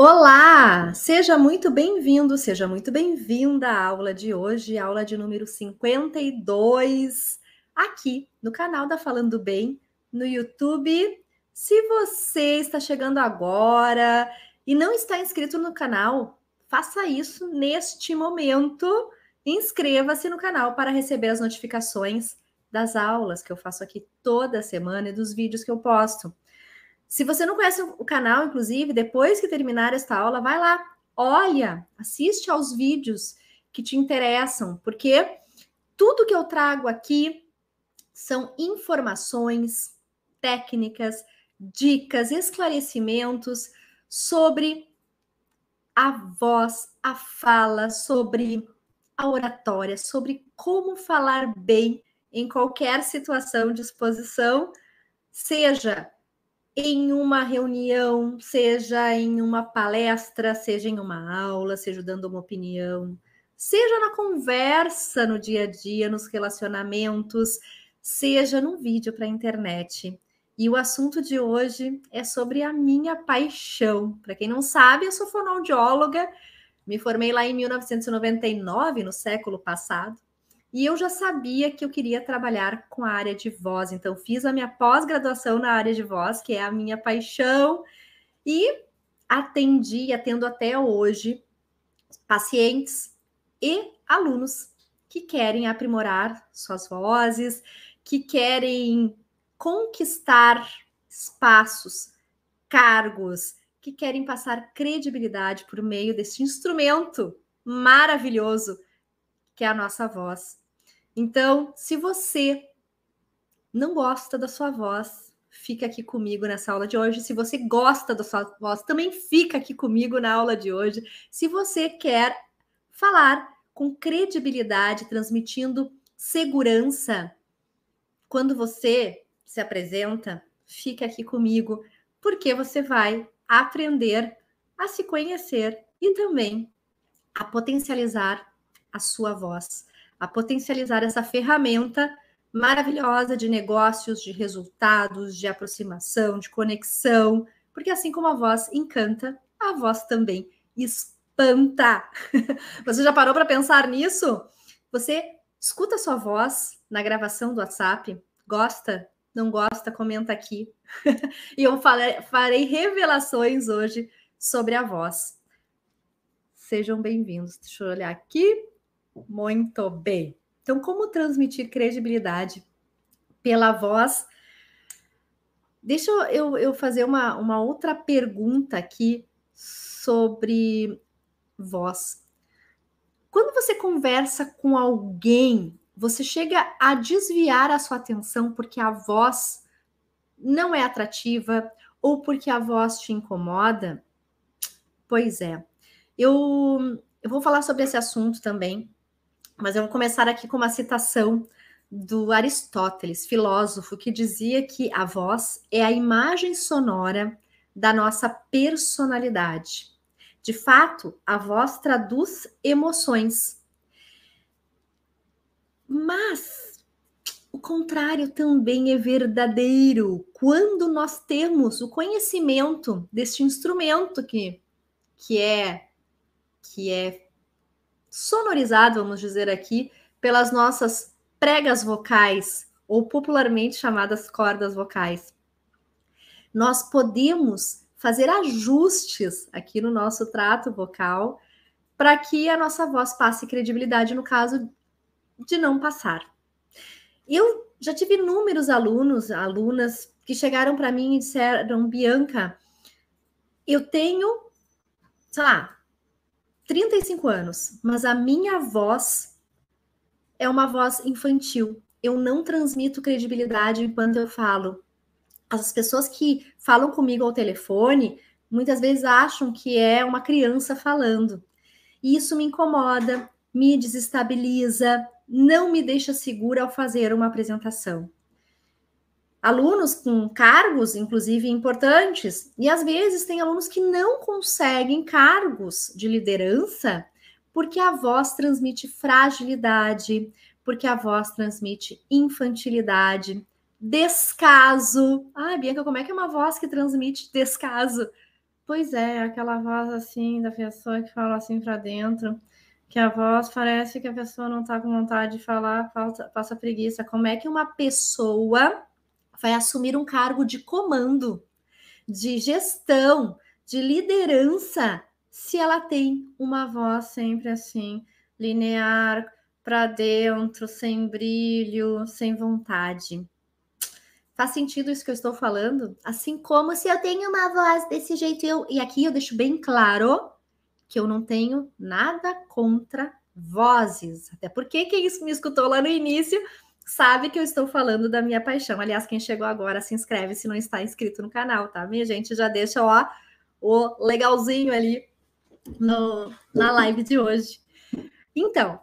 Olá! Seja muito bem-vindo, seja muito bem-vinda à aula de hoje, aula de número 52, aqui no canal da Falando Bem, no YouTube. Se você está chegando agora e não está inscrito no canal, faça isso neste momento. Inscreva-se no canal para receber as notificações das aulas que eu faço aqui toda semana e dos vídeos que eu posto. Se você não conhece o canal, inclusive, depois que terminar esta aula, vai lá, olha, assiste aos vídeos que te interessam, porque tudo que eu trago aqui são informações, técnicas, dicas, esclarecimentos sobre a voz, a fala, sobre a oratória, sobre como falar bem em qualquer situação de exposição, seja em uma reunião, seja em uma palestra, seja em uma aula, seja dando uma opinião, seja na conversa no dia a dia, nos relacionamentos, seja num vídeo para a internet. E o assunto de hoje é sobre a minha paixão. Para quem não sabe, eu sou fonoaudióloga, me formei lá em 1999, no século passado. E eu já sabia que eu queria trabalhar com a área de voz, então fiz a minha pós-graduação na área de voz, que é a minha paixão, e atendi, atendo até hoje, pacientes e alunos que querem aprimorar suas vozes, que querem conquistar espaços, cargos, que querem passar credibilidade por meio desse instrumento maravilhoso que é a nossa voz. Então, se você não gosta da sua voz, fica aqui comigo nessa aula de hoje. Se você gosta da sua voz, também fica aqui comigo na aula de hoje. Se você quer falar com credibilidade, transmitindo segurança, quando você se apresenta, fica aqui comigo, porque você vai aprender a se conhecer e também a potencializar a sua voz, a potencializar essa ferramenta maravilhosa de negócios, de resultados, de aproximação, de conexão, porque assim como a voz encanta, a voz também espanta. Você já parou para pensar nisso? Você escuta a sua voz na gravação do WhatsApp? Gosta? Não gosta? Comenta aqui. e eu farei, revelações hoje sobre a voz. Sejam bem-vindos. Deixa eu olhar aqui. Muito bem. Então, como transmitir credibilidade pela voz? Deixa eu, eu fazer uma, uma outra pergunta aqui sobre voz. Quando você conversa com alguém, você chega a desviar a sua atenção porque a voz não é atrativa ou porque a voz te incomoda? Pois é. Eu, eu vou falar sobre esse assunto também mas vou começar aqui com uma citação do Aristóteles, filósofo, que dizia que a voz é a imagem sonora da nossa personalidade. De fato, a voz traduz emoções. Mas o contrário também é verdadeiro. Quando nós temos o conhecimento deste instrumento que, que é que é sonorizado, vamos dizer aqui, pelas nossas pregas vocais, ou popularmente chamadas cordas vocais. Nós podemos fazer ajustes aqui no nosso trato vocal para que a nossa voz passe credibilidade no caso de não passar. Eu já tive inúmeros alunos, alunas que chegaram para mim e disseram: Bianca, eu tenho, sei lá, 35 anos, mas a minha voz é uma voz infantil. Eu não transmito credibilidade enquanto eu falo. As pessoas que falam comigo ao telefone muitas vezes acham que é uma criança falando. E isso me incomoda, me desestabiliza, não me deixa segura ao fazer uma apresentação alunos com cargos, inclusive importantes, e às vezes tem alunos que não conseguem cargos de liderança porque a voz transmite fragilidade, porque a voz transmite infantilidade, descaso. Ah, Bianca, como é que é uma voz que transmite descaso? Pois é, aquela voz assim da pessoa que fala assim para dentro, que a voz parece que a pessoa não está com vontade de falar, passa, passa preguiça. Como é que uma pessoa vai assumir um cargo de comando, de gestão, de liderança, se ela tem uma voz sempre assim, linear, para dentro, sem brilho, sem vontade? Faz sentido isso que eu estou falando? Assim como se eu tenho uma voz desse jeito, eu, e aqui eu deixo bem claro que eu não tenho nada contra vozes. Até porque quem me escutou lá no início sabe que eu estou falando da minha paixão. Aliás, quem chegou agora, se inscreve se não está inscrito no canal, tá? Minha gente já deixa ó, o legalzinho ali no, na live de hoje. Então,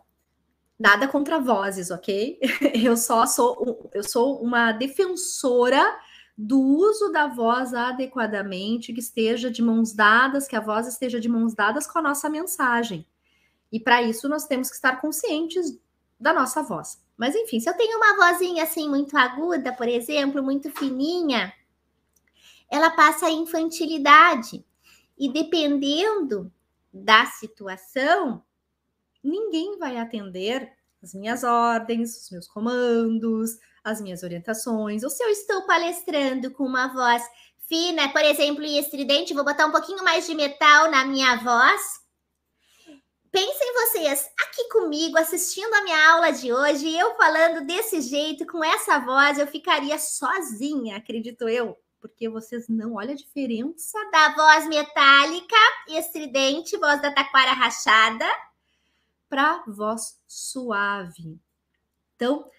nada contra vozes, ok? Eu só sou eu sou uma defensora do uso da voz adequadamente, que esteja de mãos dadas, que a voz esteja de mãos dadas com a nossa mensagem. E para isso nós temos que estar conscientes da nossa voz. Mas enfim, se eu tenho uma vozinha assim muito aguda, por exemplo, muito fininha, ela passa a infantilidade. E dependendo da situação, ninguém vai atender as minhas ordens, os meus comandos, as minhas orientações. Ou se eu estou palestrando com uma voz fina, por exemplo, e estridente, vou botar um pouquinho mais de metal na minha voz. Pensem vocês aqui comigo, assistindo a minha aula de hoje, eu falando desse jeito, com essa voz, eu ficaria sozinha, acredito eu, porque vocês não olham a diferença da voz metálica estridente, voz da taquara rachada, para voz suave. Então,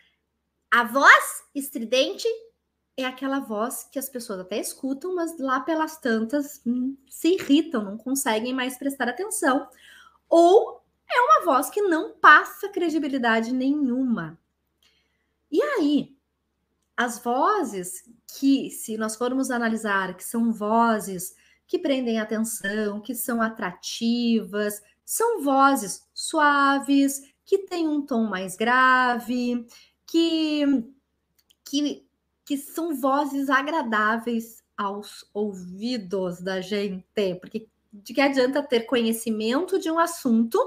a voz estridente é aquela voz que as pessoas até escutam, mas lá pelas tantas hum, se irritam, não conseguem mais prestar atenção. Ou é uma voz que não passa credibilidade nenhuma. E aí, as vozes que, se nós formos analisar, que são vozes que prendem atenção, que são atrativas, são vozes suaves, que têm um tom mais grave, que, que, que são vozes agradáveis aos ouvidos da gente, porque de que adianta ter conhecimento de um assunto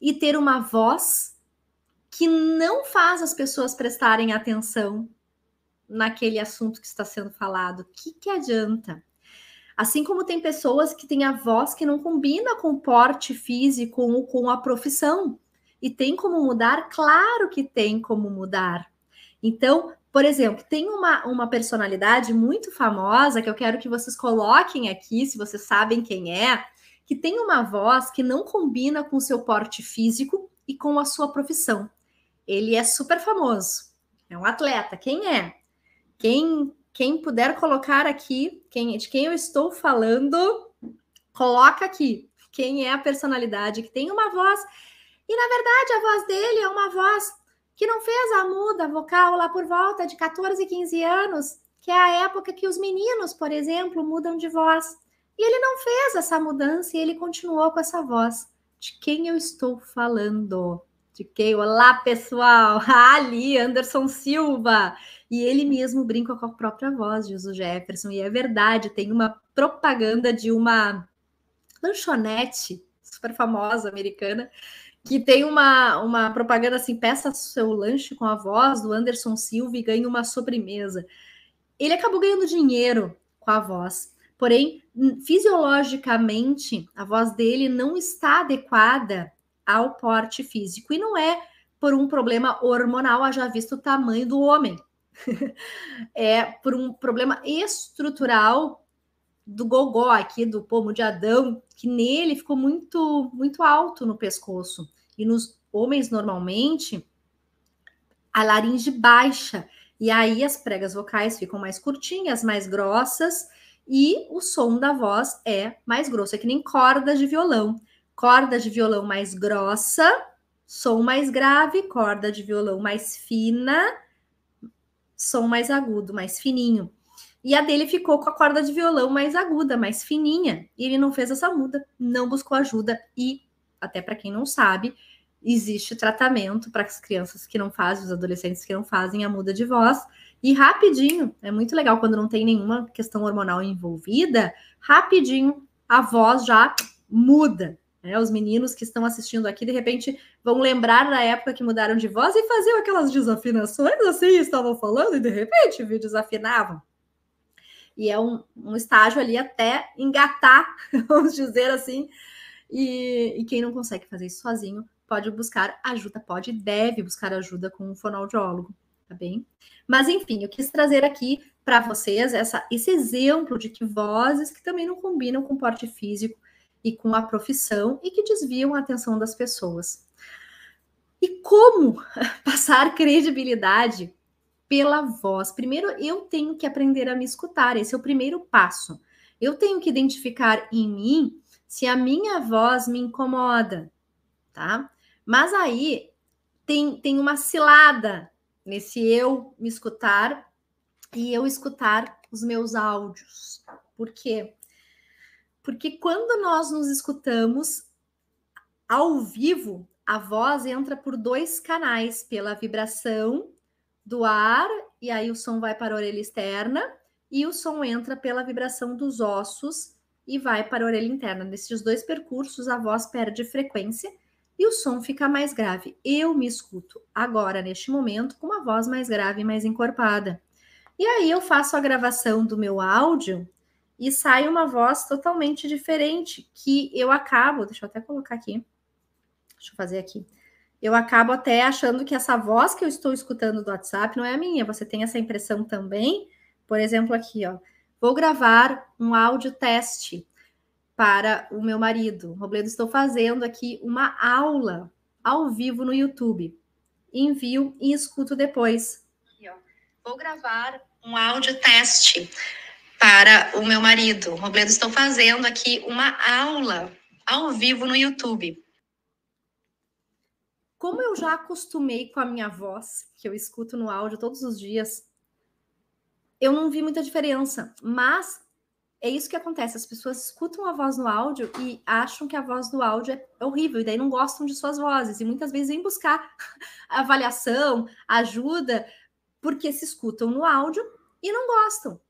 e ter uma voz que não faz as pessoas prestarem atenção naquele assunto que está sendo falado. O que, que adianta? Assim como tem pessoas que têm a voz que não combina com o porte físico ou com a profissão. E tem como mudar? Claro que tem como mudar. Então, por exemplo, tem uma, uma personalidade muito famosa que eu quero que vocês coloquem aqui, se vocês sabem quem é, que tem uma voz que não combina com o seu porte físico e com a sua profissão. Ele é super famoso, é um atleta. Quem é? Quem, quem puder colocar aqui, quem, de quem eu estou falando, coloca aqui. Quem é a personalidade que tem uma voz e na verdade, a voz dele é uma voz que não fez a muda vocal lá por volta de 14, 15 anos, que é a época que os meninos, por exemplo, mudam de voz. E ele não fez essa mudança e ele continuou com essa voz. De quem eu estou falando? De quem? Olá, pessoal! Ali, Anderson Silva! E ele mesmo brinca com a própria voz, diz o Jefferson. E é verdade, tem uma propaganda de uma lanchonete super famosa americana que tem uma, uma propaganda assim: peça seu lanche com a voz do Anderson Silva e ganhe uma sobremesa. Ele acabou ganhando dinheiro com a voz, porém, fisiologicamente, a voz dele não está adequada ao porte físico e não é por um problema hormonal, haja visto o tamanho do homem. é por um problema estrutural do gogó aqui, do pomo de Adão, que nele ficou muito, muito alto no pescoço. E nos homens, normalmente, a laringe baixa. E aí as pregas vocais ficam mais curtinhas, mais grossas, e o som da voz é mais grosso. É que nem cordas de violão. Corda de violão mais grossa, som mais grave, corda de violão mais fina, som mais agudo, mais fininho. E a dele ficou com a corda de violão mais aguda, mais fininha. E ele não fez essa muda, não buscou ajuda. E, até para quem não sabe, existe tratamento para as crianças que não fazem, os adolescentes que não fazem a muda de voz, E rapidinho, é muito legal quando não tem nenhuma questão hormonal envolvida, rapidinho a voz já muda. Né? Os meninos que estão assistindo aqui, de repente, vão lembrar da época que mudaram de voz e faziam aquelas desafinações assim, estavam falando e de repente desafinavam. E é um, um estágio ali até engatar, vamos dizer assim. E, e quem não consegue fazer isso sozinho pode buscar ajuda, pode e deve buscar ajuda com um fonoaudiólogo, tá bem? Mas enfim, eu quis trazer aqui para vocês essa, esse exemplo de que vozes que também não combinam com o porte físico e com a profissão e que desviam a atenção das pessoas. E como passar credibilidade pela voz? Primeiro, eu tenho que aprender a me escutar, esse é o primeiro passo. Eu tenho que identificar em mim se a minha voz me incomoda, tá? Mas aí tem, tem uma cilada nesse eu me escutar e eu escutar os meus áudios. Por quê? Porque quando nós nos escutamos ao vivo, a voz entra por dois canais, pela vibração do ar, e aí o som vai para a orelha externa, e o som entra pela vibração dos ossos e vai para a orelha interna. Nesses dois percursos, a voz perde frequência e o som fica mais grave. Eu me escuto agora, neste momento, com uma voz mais grave e mais encorpada. E aí eu faço a gravação do meu áudio e sai uma voz totalmente diferente, que eu acabo, deixa eu até colocar aqui. Deixa eu fazer aqui. Eu acabo até achando que essa voz que eu estou escutando do WhatsApp não é a minha. Você tem essa impressão também? Por exemplo, aqui, ó. Vou gravar um áudio teste para o meu marido. Robledo, estou fazendo aqui uma aula ao vivo no YouTube. Envio e escuto depois. Vou gravar um áudio teste para o meu marido. Robledo, estou fazendo aqui uma aula ao vivo no YouTube. Como eu já acostumei com a minha voz, que eu escuto no áudio todos os dias, eu não vi muita diferença, mas é isso que acontece. As pessoas escutam a voz no áudio e acham que a voz do áudio é horrível, e daí não gostam de suas vozes. E muitas vezes vêm buscar avaliação, ajuda, porque se escutam no áudio e não gostam.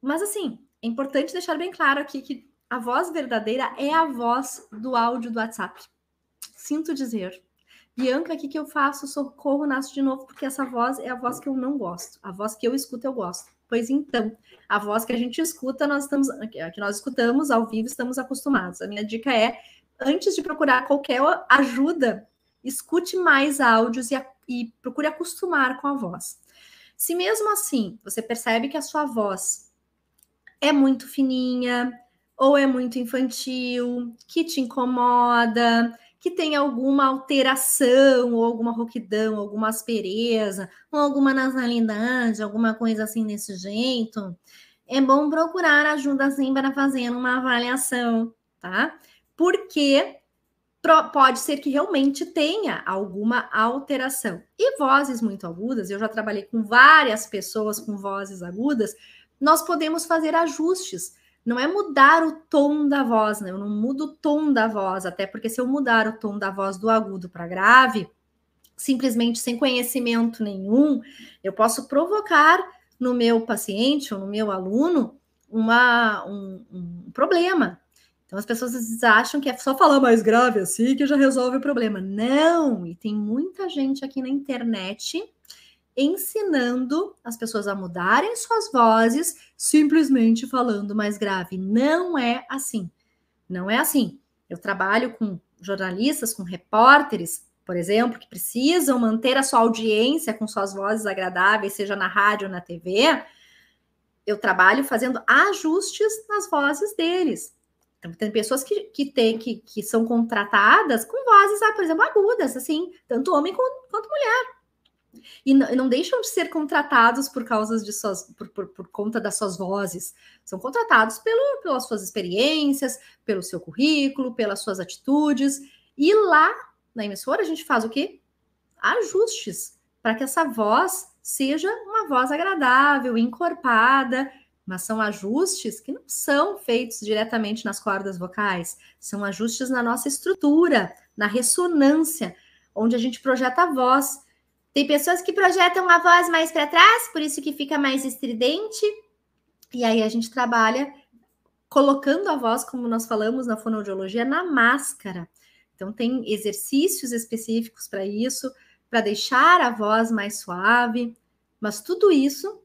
Mas assim, é importante deixar bem claro aqui que a voz verdadeira é a voz do áudio do WhatsApp. Sinto dizer. Bianca, o que, que eu faço? Socorro, nasço de novo, porque essa voz é a voz que eu não gosto. A voz que eu escuto, eu gosto. Pois então, a voz que a gente escuta, nós estamos, que nós escutamos ao vivo, estamos acostumados. A minha dica é, antes de procurar qualquer ajuda, escute mais áudios e, e procure acostumar com a voz. Se mesmo assim você percebe que a sua voz é muito fininha ou é muito infantil, que te incomoda, que tem alguma alteração, ou alguma rouquidão, alguma aspereza, ou alguma nasalidade, alguma coisa assim desse jeito, é bom procurar ajuda assim para fazer uma avaliação, tá? Porque pode ser que realmente tenha alguma alteração. E vozes muito agudas, eu já trabalhei com várias pessoas com vozes agudas, nós podemos fazer ajustes não é mudar o tom da voz, né? Eu não mudo o tom da voz, até porque se eu mudar o tom da voz do agudo para grave, simplesmente sem conhecimento nenhum, eu posso provocar no meu paciente ou no meu aluno uma, um, um problema. Então as pessoas acham que é só falar mais grave assim que já resolve o problema. Não, e tem muita gente aqui na internet ensinando as pessoas a mudarem suas vozes simplesmente falando mais grave. Não é assim. Não é assim. Eu trabalho com jornalistas, com repórteres, por exemplo, que precisam manter a sua audiência com suas vozes agradáveis, seja na rádio ou na TV. Eu trabalho fazendo ajustes nas vozes deles. Então, tem pessoas que, que, tem, que, que são contratadas com vozes, ah, por exemplo, agudas, assim, tanto homem quanto, quanto mulher e não deixam de ser contratados por causa de suas, por, por, por conta das suas vozes. São contratados pelo, pelas suas experiências, pelo seu currículo, pelas suas atitudes. E lá na emissora a gente faz o quê? Ajustes para que essa voz seja uma voz agradável, encorpada, mas são ajustes que não são feitos diretamente nas cordas vocais, são ajustes na nossa estrutura, na ressonância, onde a gente projeta a voz Tem pessoas que projetam a voz mais para trás, por isso que fica mais estridente. E aí a gente trabalha colocando a voz, como nós falamos na fonoaudiologia, na máscara. Então tem exercícios específicos para isso, para deixar a voz mais suave, mas tudo isso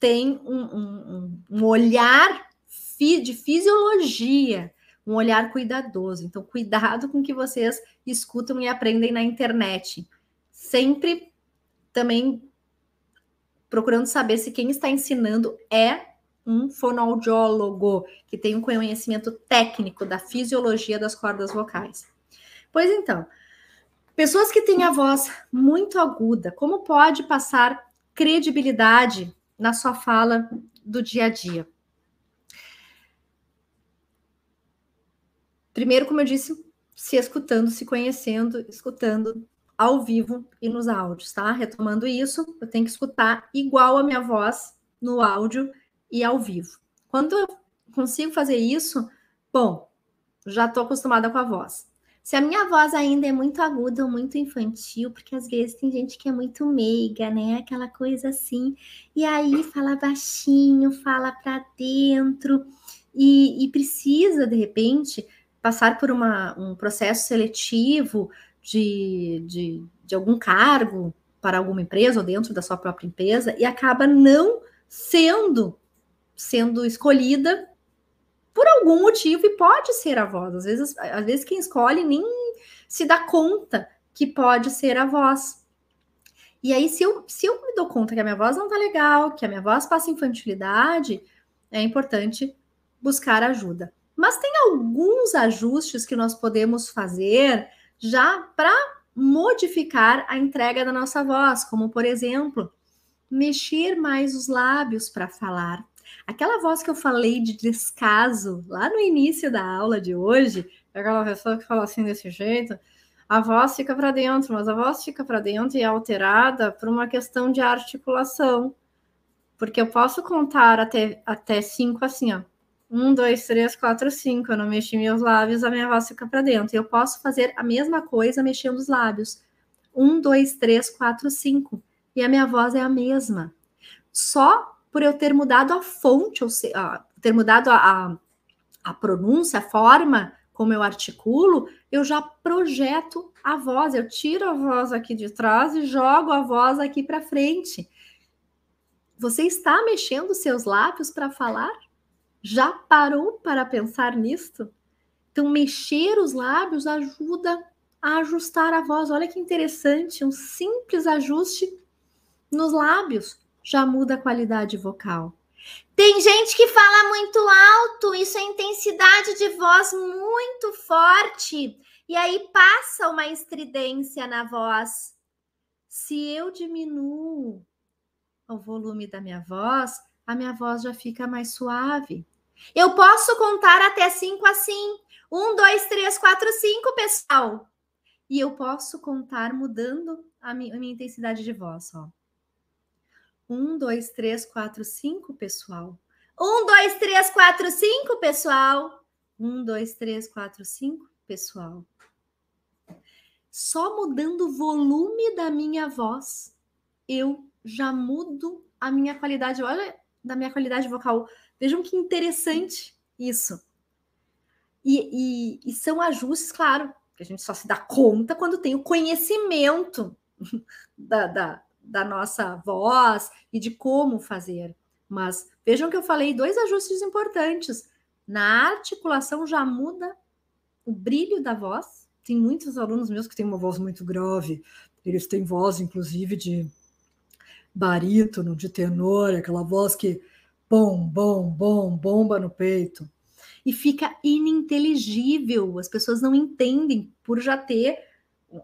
tem um, um, um olhar de fisiologia, um olhar cuidadoso. Então, cuidado com o que vocês escutam e aprendem na internet sempre também procurando saber se quem está ensinando é um fonoaudiólogo que tem um conhecimento técnico da fisiologia das cordas vocais. Pois então, pessoas que têm a voz muito aguda, como pode passar credibilidade na sua fala do dia a dia? Primeiro, como eu disse, se escutando, se conhecendo, escutando ao vivo e nos áudios, tá? Retomando isso, eu tenho que escutar igual a minha voz no áudio e ao vivo. Quando eu consigo fazer isso, bom, já estou acostumada com a voz. Se a minha voz ainda é muito aguda ou muito infantil, porque às vezes tem gente que é muito meiga, né? Aquela coisa assim, e aí fala baixinho, fala para dentro, e, e, precisa, de repente, passar por uma, um processo seletivo de, de, de algum cargo para alguma empresa ou dentro da sua própria empresa e acaba não sendo sendo escolhida por algum motivo e pode ser a voz. Às vezes, às vezes quem escolhe nem se dá conta que pode ser a voz. E aí, se eu, se eu me dou conta que a minha voz não tá legal, que a minha voz passa infantilidade, é importante buscar ajuda. Mas tem alguns ajustes que nós podemos fazer já para modificar a entrega da nossa voz, como por exemplo, mexer mais os lábios para falar. Aquela voz que eu falei de descaso lá no início da aula de hoje, aquela pessoa que fala assim desse jeito, a voz fica para dentro, mas a voz fica para dentro e é alterada por uma questão de articulação. Porque eu posso contar até, até cinco assim, ó. Um, dois, três, quatro, cinco. Eu não mexi meus lábios, a minha voz fica para dentro. Eu posso fazer a mesma coisa mexendo os lábios. Um, dois, três, quatro, cinco. E a minha voz é a mesma. Só por eu ter mudado a fonte, ou seja, ter mudado a, a, a pronúncia, a forma como eu articulo, eu já projeto a voz. Eu tiro a voz aqui de trás e jogo a voz aqui para frente. Você está mexendo seus lábios para falar? Já parou para pensar nisto? Então, mexer os lábios ajuda a ajustar a voz. Olha que interessante, um simples ajuste nos lábios já muda a qualidade vocal. Tem gente que fala muito alto, isso é intensidade de voz muito forte, e aí passa uma estridência na voz. Se eu diminuo o volume da minha voz, a minha voz já fica mais suave. Eu posso contar até cinco assim. Um, dois, três, quatro, cinco, pessoal. E eu posso contar mudando a minha, a minha intensidade de voz, ó. Um, dois, três, quatro, cinco, pessoal. Um, dois, três, quatro, cinco, pessoal. Um, dois, três, quatro, cinco, pessoal. Só mudando o volume da minha voz, eu já mudo a minha qualidade. Olha, da minha qualidade vocal. Vejam que interessante isso. E, e, e, são ajustes, claro, que a gente só se dá conta quando tem o conhecimento da, da, da nossa voz e de como fazer. Mas vejam que eu falei dois ajustes importantes. Na articulação já muda o brilho da voz. Tem muitos alunos meus que têm uma voz muito grave. Eles têm voz, inclusive, de barítono, de tenor, aquela voz que bom, bom, bom, bomba no peito. E fica ininteligível, as pessoas não entendem por já ter,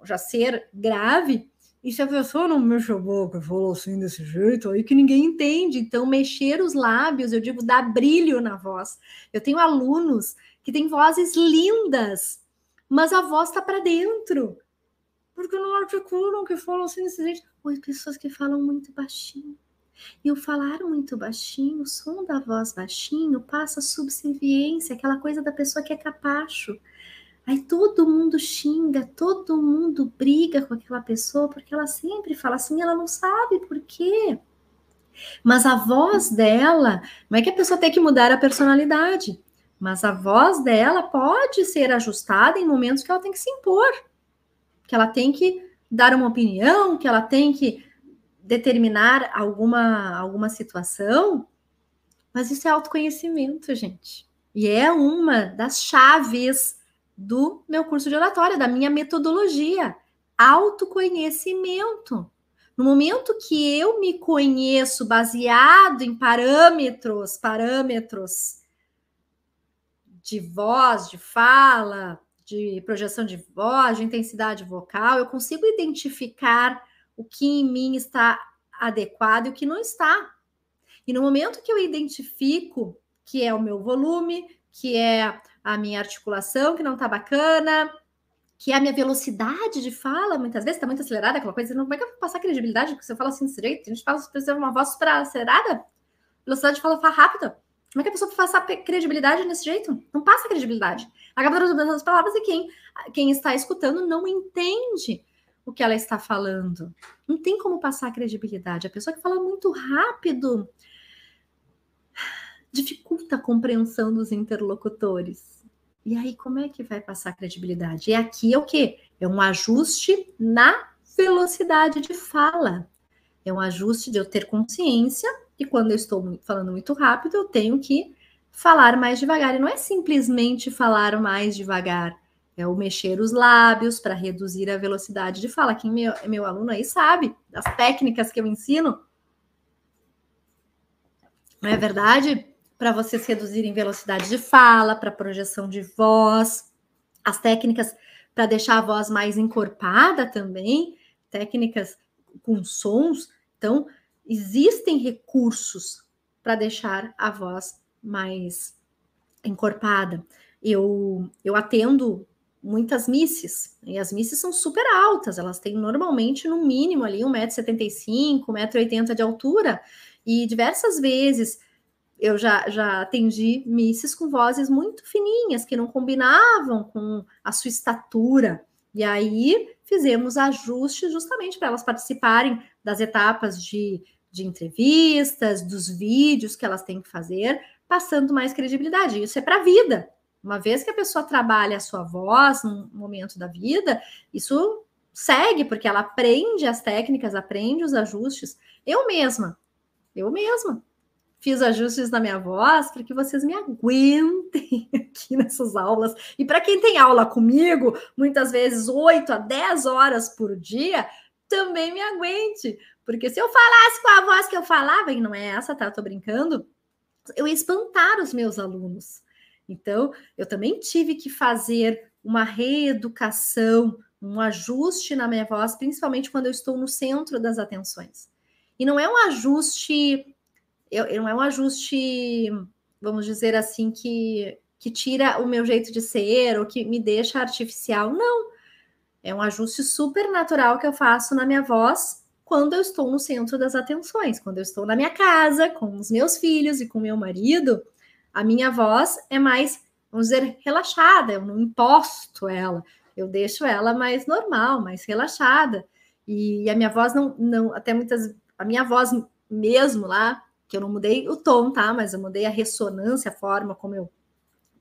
já ser grave. E se a pessoa não mexe a boca e falou assim desse jeito, aí que ninguém entende. Então, mexer os lábios, eu digo, dá brilho na voz. Eu tenho alunos que têm vozes lindas, mas a voz está para dentro porque não articulam, que falam assim desse jeito. Ou pessoas que falam muito baixinho. E o falar muito baixinho, o som da voz baixinho, passa subserviência, aquela coisa da pessoa que é capacho. Aí todo mundo xinga, todo mundo briga com aquela pessoa, porque ela sempre fala assim, ela não sabe por quê. Mas a voz dela, não é que a pessoa tem que mudar a personalidade, mas a voz dela pode ser ajustada em momentos que ela tem que se impor, que ela tem que dar uma opinião, que ela tem que determinar alguma, alguma situação. Mas isso é autoconhecimento, gente. E é uma das chaves do meu curso de oratória, da minha metodologia. Autoconhecimento. No momento que eu me conheço baseado em parâmetros, parâmetros de voz, de fala, de projeção de voz, de intensidade vocal, eu consigo identificar o que em mim está adequado e o que não está. E no momento que eu identifico que é o meu volume, que é a minha articulação que não está bacana, que é a minha velocidade de fala, muitas vezes está muito acelerada, aquela coisa, como é que eu vou passar credibilidade? Porque você fala assim desse jeito, a gente fala, precisa uma voz super acelerada, velocidade de fala rápida. Como é que a pessoa passa credibilidade desse jeito? Não passa credibilidade. Acaba traduzindo as palavras e quem, quem está escutando não entende o que ela está falando. Não tem como passar credibilidade. A pessoa que fala muito rápido, dificulta a compreensão dos interlocutores. E aí, como é que vai passar credibilidade? E aqui é o quê? É um ajuste na velocidade de fala. É um ajuste de eu ter consciência e quando eu estou falando muito rápido, eu tenho que falar mais devagar. E não é simplesmente falar mais devagar, é o mexer os lábios para reduzir a velocidade de fala. Quem meu, meu aluno aí sabe das técnicas que eu ensino. Não é verdade? para vocês reduzirem velocidade de fala, para projeção de voz, as técnicas para deixar a voz mais encorpada também, técnicas com sons. Então, existem recursos para deixar a voz mais encorpada. Eu, eu atendo muitas misses, e as misses são super altas, elas têm normalmente no mínimo ali 1,75m, 1,80m de altura, e diversas vezes eu já, já atendi misses com vozes muito fininhas, que não combinavam com a sua estatura. E aí fizemos ajustes justamente para elas participarem das etapas de, de entrevistas, dos vídeos que elas têm que fazer, passando mais credibilidade. Isso é para a vida. Uma vez que a pessoa trabalha a sua voz num momento da vida, isso segue, porque ela aprende as técnicas, aprende os ajustes. Eu mesma, eu mesma fiz ajustes na minha voz para que vocês me aguentem aqui nessas aulas. E para quem tem aula comigo, muitas vezes 8 a 10 horas por dia, também me aguente. Porque se eu falasse com a voz que eu falava, e não é essa, tá? Eu tô brincando, eu ia espantar os meus alunos. Então, eu também tive que fazer uma reeducação, um ajuste na minha voz, principalmente quando eu estou no centro das atenções. E não é um ajuste não é um ajuste, vamos dizer assim, que, que tira o meu jeito de ser ou que me deixa artificial. Não. É um ajuste super natural que eu faço na minha voz quando eu estou no centro das atenções, quando eu estou na minha casa, com os meus filhos e com meu marido, a minha voz é mais, vamos dizer, relaxada, eu não imposto ela, eu deixo ela mais normal, mais relaxada. E a minha voz não, não até muitas, a minha voz mesmo lá, que eu não mudei o tom, tá? Mas eu mudei a ressonância, a forma como eu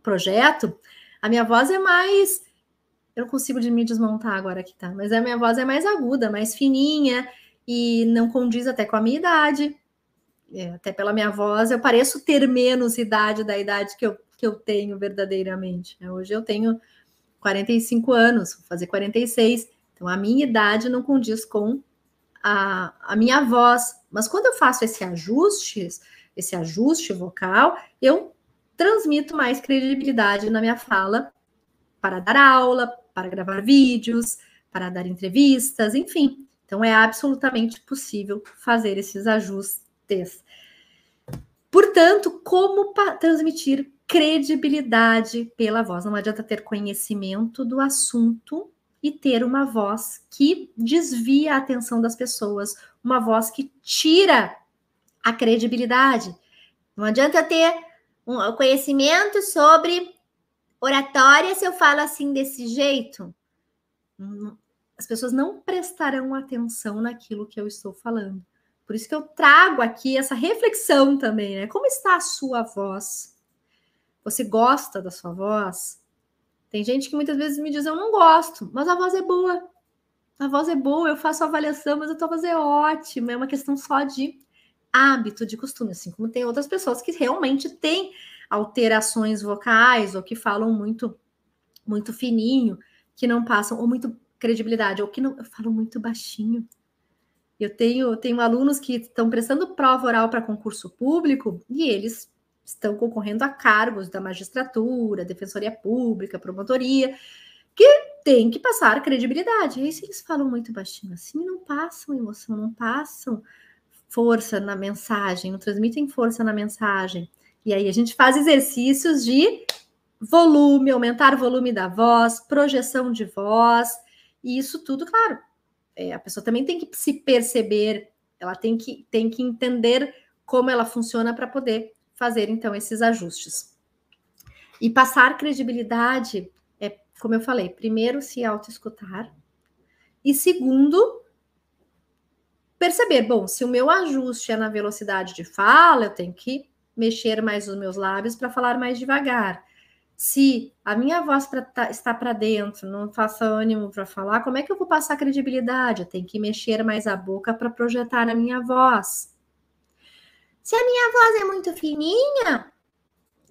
projeto. A minha voz é mais. Eu não consigo me desmontar agora aqui, tá? Mas a minha voz é mais aguda, mais fininha e não condiz até com a minha idade. É, até pela minha voz, eu pareço ter menos idade da idade que eu, que eu tenho verdadeiramente. Né? Hoje eu tenho 45 anos, vou fazer 46. Então a minha idade não condiz com a, a minha voz. Mas quando eu faço esse ajuste, esse ajuste vocal, eu transmito mais credibilidade na minha fala para dar aula, para gravar vídeos, para dar entrevistas, enfim. Então é absolutamente possível fazer esses ajustes. Portanto, como transmitir credibilidade pela voz? Não adianta ter conhecimento do assunto e ter uma voz que desvia a atenção das pessoas, uma voz que tira a credibilidade. Não adianta ter um conhecimento sobre Oratória, se eu falo assim desse jeito, hum, as pessoas não prestarão atenção naquilo que eu estou falando. Por isso que eu trago aqui essa reflexão também, né? Como está a sua voz? Você gosta da sua voz? Tem gente que muitas vezes me diz: Eu não gosto, mas a voz é boa. A voz é boa, eu faço avaliação, mas a tua voz é ótima. É uma questão só de hábito, de costume, assim como tem outras pessoas que realmente têm alterações vocais ou que falam muito muito fininho, que não passam ou muito credibilidade, ou que não falam muito baixinho. Eu tenho, tenho alunos que estão prestando prova oral para concurso público e eles estão concorrendo a cargos da magistratura, defensoria pública, promotoria, que tem que passar credibilidade. E aí, se eles falam muito baixinho assim, não passam emoção, não passam força na mensagem, não transmitem força na mensagem. E aí a gente faz exercícios de volume, aumentar o volume da voz, projeção de voz, e isso tudo, claro, é, a pessoa também tem que se perceber, ela tem que, tem que entender como ela funciona para poder fazer então esses ajustes. E passar credibilidade é, como eu falei, primeiro se auto-escutar, e segundo, perceber, bom, se o meu ajuste é na velocidade de fala, eu tenho que mexer mais os meus lábios para falar mais devagar. Se a minha voz pra, tá, está para dentro, não faço ânimo para falar, como é que eu vou passar credibilidade? Eu tenho que mexer mais a boca para projetar a minha voz. Se a minha voz é muito fininha,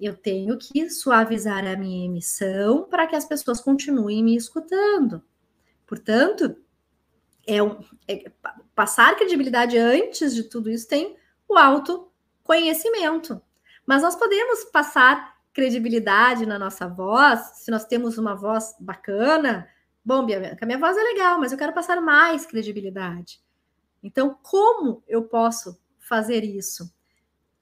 eu tenho que suavizar a minha emissão para que as pessoas continuem me escutando. Portanto, é, um, é passar credibilidade antes de tudo isso tem o alto conhecimento. Mas nós podemos passar credibilidade na nossa voz, se nós temos uma voz bacana. Bom, Bianca, a minha voz é legal, mas eu quero passar mais credibilidade. Então, como eu posso fazer isso?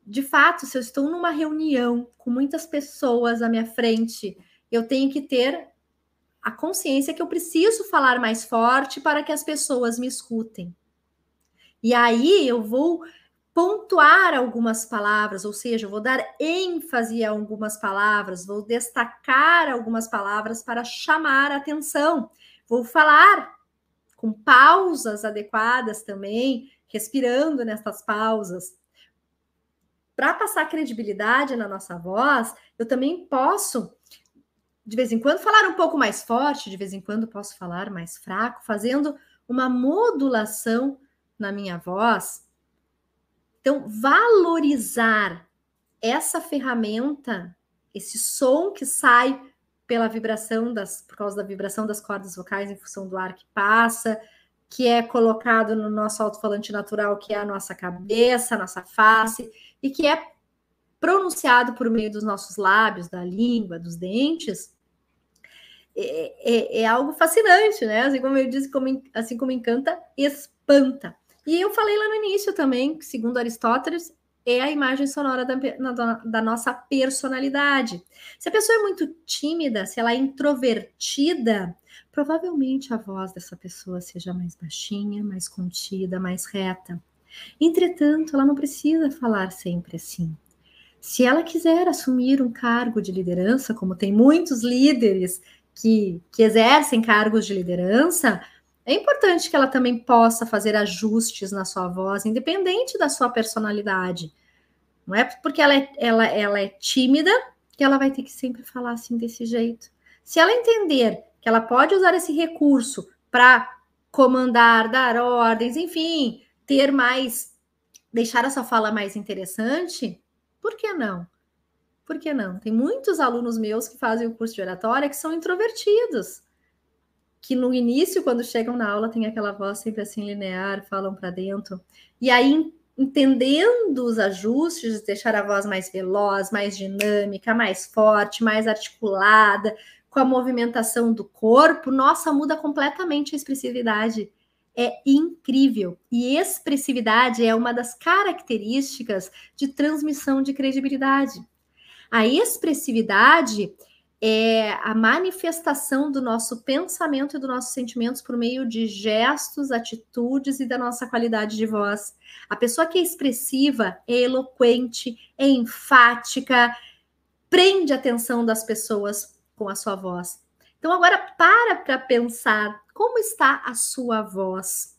De fato, se eu estou numa reunião com muitas pessoas à minha frente, eu tenho que ter a consciência que eu preciso falar mais forte para que as pessoas me escutem. E aí eu vou pontuar algumas palavras, ou seja, vou dar ênfase a algumas palavras, vou destacar algumas palavras para chamar a atenção. Vou falar com pausas adequadas também, respirando nessas pausas. Para passar credibilidade na nossa voz, eu também posso, de vez em quando, falar um pouco mais forte, de vez em quando posso falar mais fraco, fazendo uma modulação na minha voz então, valorizar essa ferramenta, esse som que sai pela vibração das, por causa da vibração das cordas vocais em função do ar que passa, que é colocado no nosso alto-falante natural, que é a nossa cabeça, a nossa face, e que é pronunciado por meio dos nossos lábios, da língua, dos dentes, é, é, é algo fascinante, né? Assim como eu disse, como, assim como encanta, espanta. E eu falei lá no início também, que segundo Aristóteles, é a imagem sonora da, da, nossa personalidade. Se a pessoa é muito tímida, se ela é introvertida, provavelmente a voz dessa pessoa seja mais baixinha, mais contida, mais reta. Entretanto, ela não precisa falar sempre assim. Se ela quiser assumir um cargo de liderança, como tem muitos líderes que, que exercem cargos de liderança, é importante que ela também possa fazer ajustes na sua voz, independente da sua personalidade. Não é porque ela é, ela, ela é tímida que ela vai ter que sempre falar assim desse jeito. Se ela entender que ela pode usar esse recurso para comandar, dar ordens, enfim, ter mais, deixar a sua fala mais interessante, por que não? Por que não? Tem muitos alunos meus que fazem o curso de oratória que são introvertidos que no início, quando chegam na aula, tem aquela voz sempre assim linear, falam para dentro. E aí, entendendo os ajustes, deixar a voz mais veloz, mais dinâmica, mais forte, mais articulada, com a movimentação do corpo, nossa, muda completamente a expressividade. É incrível. E expressividade é uma das características de transmissão de credibilidade. A expressividade é a manifestação do nosso pensamento e dos nossos sentimentos por meio de gestos, atitudes e da nossa qualidade de voz. A pessoa que é expressiva é eloquente, é enfática, prende a atenção das pessoas com a sua voz. Então agora para para pensar como está a sua voz.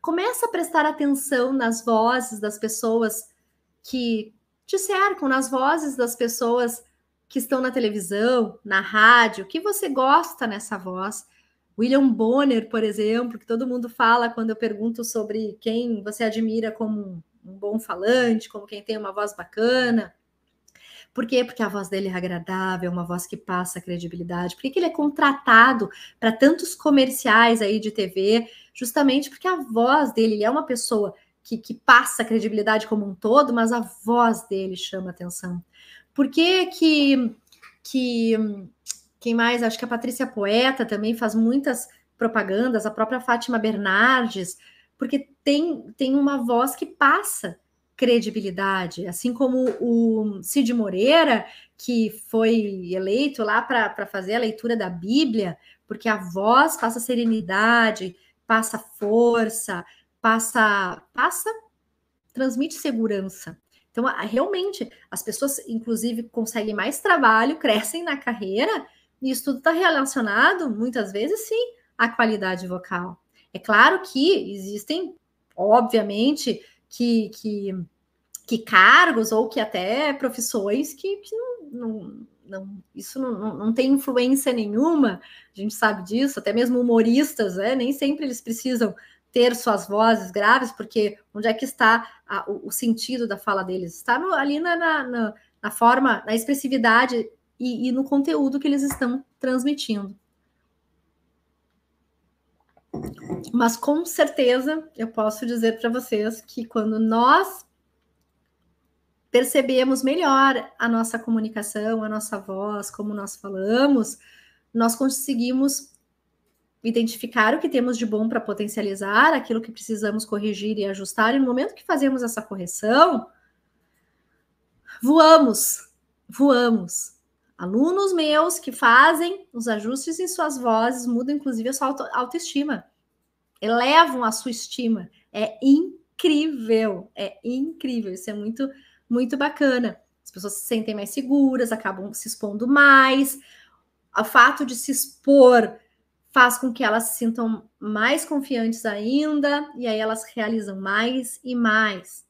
Começa a prestar atenção nas vozes das pessoas que te cercam, nas vozes das pessoas que estão na televisão, na rádio, que você gosta nessa voz. William Bonner, por exemplo, que todo mundo fala quando eu pergunto sobre quem você admira como um bom falante, como quem tem uma voz bacana. Por quê? Porque a voz dele é agradável, uma voz que passa credibilidade. Por que, que ele é contratado para tantos comerciais aí de TV? Justamente porque a voz dele, ele é uma pessoa que, que passa credibilidade como um todo, mas a voz dele chama atenção. Por que que, que quem mais? Acho que a Patrícia Poeta também faz muitas propagandas, a própria Fátima Bernardes, porque tem, tem uma voz que passa credibilidade, assim como o Cid Moreira, que foi eleito lá para fazer a leitura da Bíblia, porque a voz passa serenidade, passa força, passa, passa, transmite segurança. Então, realmente, as pessoas, inclusive, conseguem mais trabalho, crescem na carreira, e isso tudo está relacionado, muitas vezes, sim, à qualidade vocal. É claro que existem, obviamente, que, que, que cargos ou que até profissões que, que não, não, não, isso não, não tem influência nenhuma, a gente sabe disso, até mesmo humoristas, né, nem sempre eles precisam ter suas vozes graves, porque onde é que está a, o, o, sentido da fala deles? Está no, ali na, na, na, forma, na expressividade e, e no conteúdo que eles estão transmitindo. Mas com certeza eu posso dizer para vocês que quando nós percebemos melhor a nossa comunicação, a nossa voz, como nós falamos, nós conseguimos identificar o que temos de bom para potencializar, aquilo que precisamos corrigir e ajustar, e no momento que fazemos essa correção, voamos, voamos. Alunos meus que fazem os ajustes em suas vozes mudam inclusive a sua auto autoestima, elevam a sua estima. É incrível, é incrível. Isso é muito, muito bacana. As pessoas se sentem mais seguras, acabam se expondo mais. O fato de se expor faz com que elas se sintam mais confiantes ainda, e aí elas realizam mais e mais.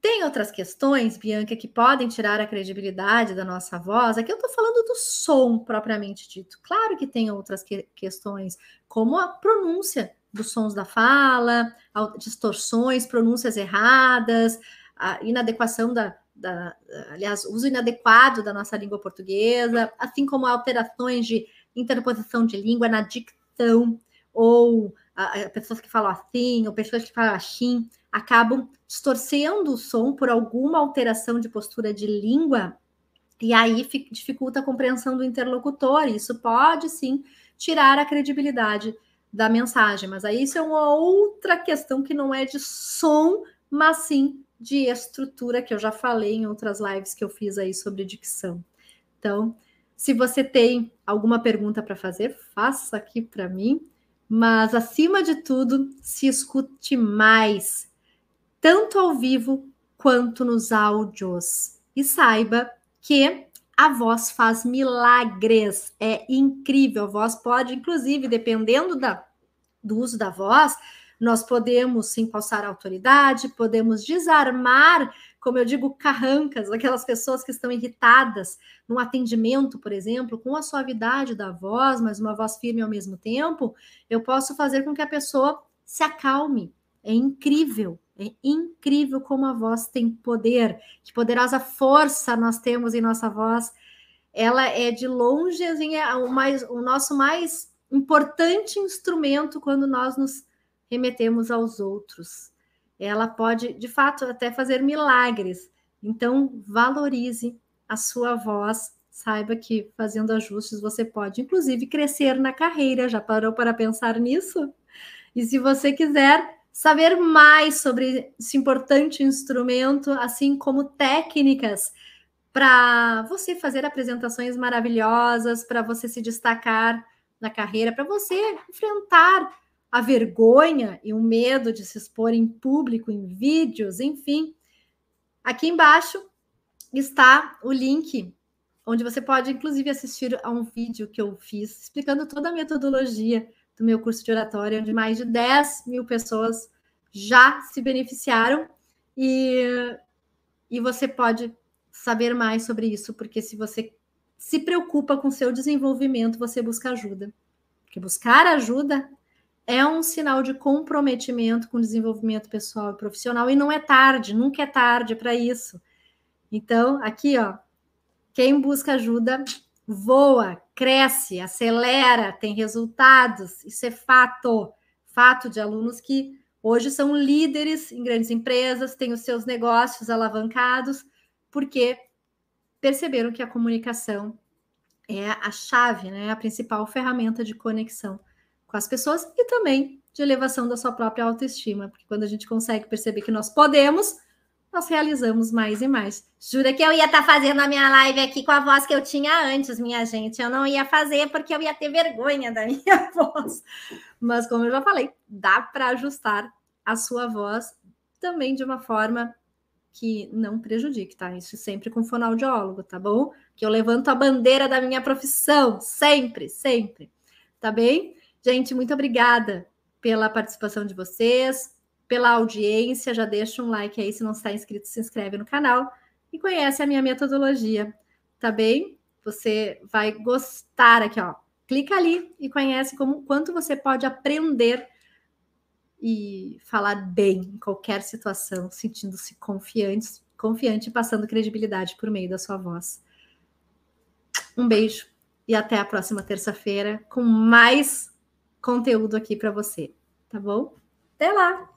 Tem outras questões, Bianca, que podem tirar a credibilidade da nossa voz. Aqui eu estou falando do som propriamente dito. Claro que tem outras que questões, como a pronúncia dos sons da fala, distorções, pronúncias erradas, a inadequação da, da, aliás, uso inadequado da nossa língua portuguesa, assim como alterações de interposição de língua na dicção, ou a, a pessoas que falam assim, ou pessoas que falam assim, acabam distorcendo o som por alguma alteração de postura de língua, e aí dificulta a compreensão do interlocutor. Isso pode sim tirar a credibilidade da mensagem, mas aí isso é uma outra questão que não é de som, mas sim de estrutura, que eu já falei em outras lives que eu fiz aí sobre dicção. Então, se você tem alguma pergunta para fazer, faça aqui para mim. Mas, acima de tudo, se escute mais, tanto ao vivo quanto nos áudios. E saiba que a voz faz milagres, é incrível. A voz pode, inclusive, dependendo da, do uso da voz, nós podemos sim passar autoridade, podemos desarmar como eu digo, carrancas, aquelas pessoas que estão irritadas no atendimento, por exemplo, com a suavidade da voz, mas uma voz firme ao mesmo tempo, eu posso fazer com que a pessoa se acalme. É incrível, é incrível como a voz tem poder, que poderosa força nós temos em nossa voz. Ela é de longe assim, é o, mais, o nosso mais importante instrumento quando nós nos remetemos aos outros ela pode, de fato, até fazer milagres. Então, valorize a sua voz. Saiba que fazendo ajustes você pode, inclusive, crescer na carreira. Já parou para pensar nisso? E se você quiser saber mais sobre esse importante instrumento, assim como técnicas para você fazer apresentações maravilhosas, para você se destacar na carreira, para você enfrentar a vergonha e o medo de se expor em público, em vídeos, enfim. Aqui embaixo está o link onde você pode, inclusive, assistir a um vídeo que eu fiz explicando toda a metodologia do meu curso de oratória, onde mais de 10 mil pessoas já se beneficiaram e, e você pode saber mais sobre isso, porque se você se preocupa com seu desenvolvimento, você busca ajuda. Porque buscar ajuda é um sinal de comprometimento com o desenvolvimento pessoal e profissional e não é tarde, nunca é tarde para isso. Então, aqui, ó, quem busca ajuda voa, cresce, acelera, tem resultados. Isso é fato. Fato de alunos que hoje são líderes em grandes empresas, têm os seus negócios alavancados, porque perceberam que a comunicação é a chave, né, a principal ferramenta de conexão com as pessoas e também de elevação da sua própria autoestima, porque quando a gente consegue perceber que nós podemos, nós realizamos mais e mais. Jura que eu ia estar tá fazendo a minha live aqui com a voz que eu tinha antes, minha gente. Eu não ia fazer porque eu ia ter vergonha da minha voz. Mas, como eu já falei, dá para ajustar a sua voz também de uma forma que não prejudique, tá? Isso sempre com fonoaudiólogo, tá bom? Que eu levanto a bandeira da minha profissão, sempre, sempre. Tá bem? Gente, muito obrigada pela participação de vocês, pela audiência. Já deixa um like aí, se não está inscrito, se inscreve no canal e conhece a minha metodologia, tá bem? Você vai gostar aqui, ó. Clica ali e conhece como quanto você pode aprender e falar bem em qualquer situação, sentindo-se confiante, confiante e passando credibilidade por meio da sua voz. Um beijo e até a próxima terça-feira com mais conteúdo aqui para você, tá bom? Até lá!